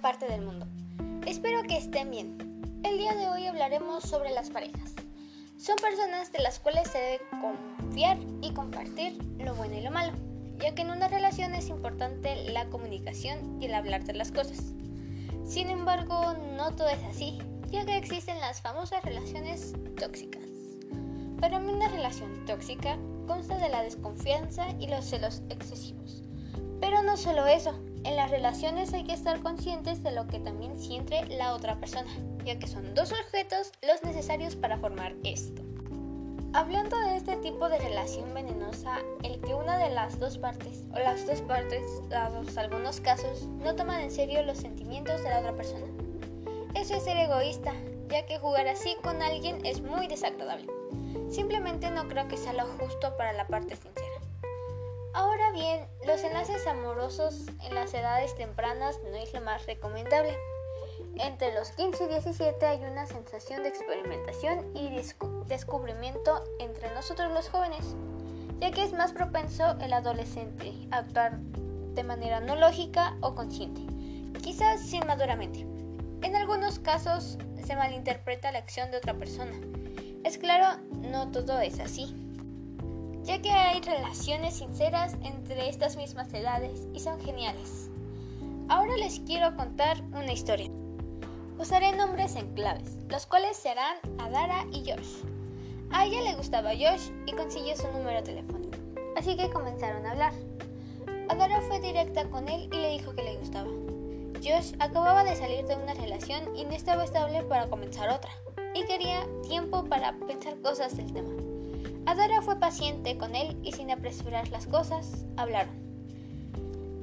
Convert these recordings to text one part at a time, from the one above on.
parte del mundo. Espero que estén bien. El día de hoy hablaremos sobre las parejas. Son personas de las cuales se debe confiar y compartir lo bueno y lo malo, ya que en una relación es importante la comunicación y el hablar de las cosas. Sin embargo, no todo es así, ya que existen las famosas relaciones tóxicas. Para mí una relación tóxica consta de la desconfianza y los celos excesivos. Pero no solo eso, en las relaciones hay que estar conscientes de lo que también siente la otra persona, ya que son dos objetos los necesarios para formar esto. Hablando de este tipo de relación venenosa, el que una de las dos partes, o las dos partes, dados algunos casos, no toman en serio los sentimientos de la otra persona. Eso es ser egoísta, ya que jugar así con alguien es muy desagradable. Simplemente no creo que sea lo justo para la parte sincera. Ahora bien, los enlaces amorosos en las edades tempranas no es lo más recomendable. Entre los 15 y 17 hay una sensación de experimentación y descubrimiento entre nosotros los jóvenes, ya que es más propenso el adolescente a actuar de manera no lógica o consciente, quizás sin maduramente. En algunos casos se malinterpreta la acción de otra persona. Es claro, no todo es así, ya que hay relaciones sinceras entre estas mismas edades y son geniales. Ahora les quiero contar una historia. Usaré nombres en claves, los cuales serán Adara y Josh. A ella le gustaba Josh y consiguió su número telefónico, así que comenzaron a hablar. Adara fue directa con él y le dijo que le gustaba. Josh acababa de salir de una relación y no estaba estable para comenzar otra, y quería tiempo para pensar cosas del tema. Adara fue paciente con él y sin apresurar las cosas, hablaron.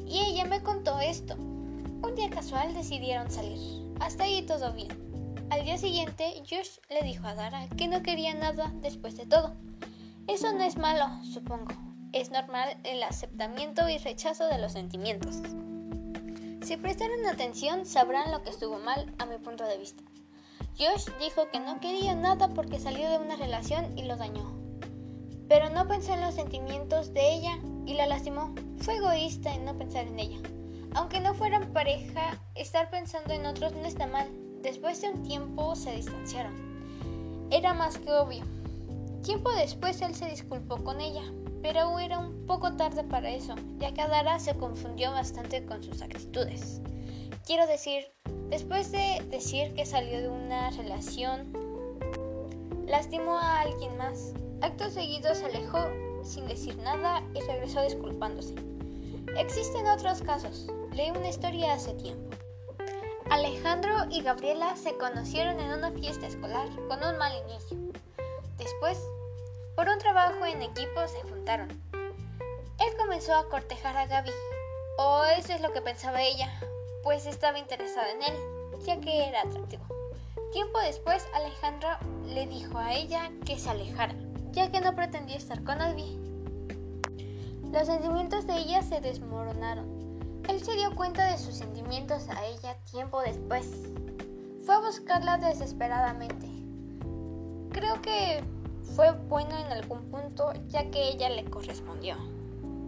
Y ella me contó esto. Un día casual decidieron salir. Hasta ahí todo bien. Al día siguiente, Josh le dijo a Dara que no quería nada después de todo. Eso no es malo, supongo. Es normal el aceptamiento y rechazo de los sentimientos. Si prestaron atención, sabrán lo que estuvo mal a mi punto de vista. Josh dijo que no quería nada porque salió de una relación y lo dañó. Pero no pensó en los sentimientos de ella y la lastimó. Fue egoísta en no pensar en ella. Aunque no fueran pareja, estar pensando en otros no está mal. Después de un tiempo se distanciaron. Era más que obvio. Tiempo después él se disculpó con ella, pero era un poco tarde para eso, ya que Adara se confundió bastante con sus actitudes. Quiero decir, después de decir que salió de una relación, lastimó a alguien más. Acto seguido se alejó sin decir nada y regresó disculpándose. Existen otros casos. Leí una historia hace tiempo. Alejandro y Gabriela se conocieron en una fiesta escolar con un mal inicio. Después, por un trabajo en equipo, se juntaron. Él comenzó a cortejar a Gaby, o eso es lo que pensaba ella, pues estaba interesada en él, ya que era atractivo. Tiempo después, Alejandro le dijo a ella que se alejara, ya que no pretendía estar con nadie. Los sentimientos de ella se desmoronaron él se dio cuenta de sus sentimientos a ella tiempo después. Fue a buscarla desesperadamente. Creo que fue bueno en algún punto ya que ella le correspondió,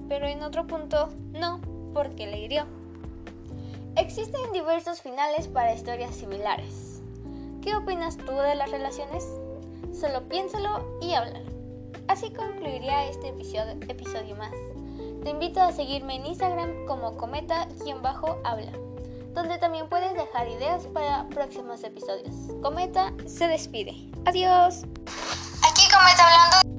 pero en otro punto no, porque le hirió. Existen diversos finales para historias similares. ¿Qué opinas tú de las relaciones? Solo piénsalo y háblalo. Así concluiría este episodio, más. Te invito a seguirme en Instagram como cometa-habla, donde también puedes dejar ideas para próximos episodios. Cometa se despide. Adiós. Aquí Cometa hablando.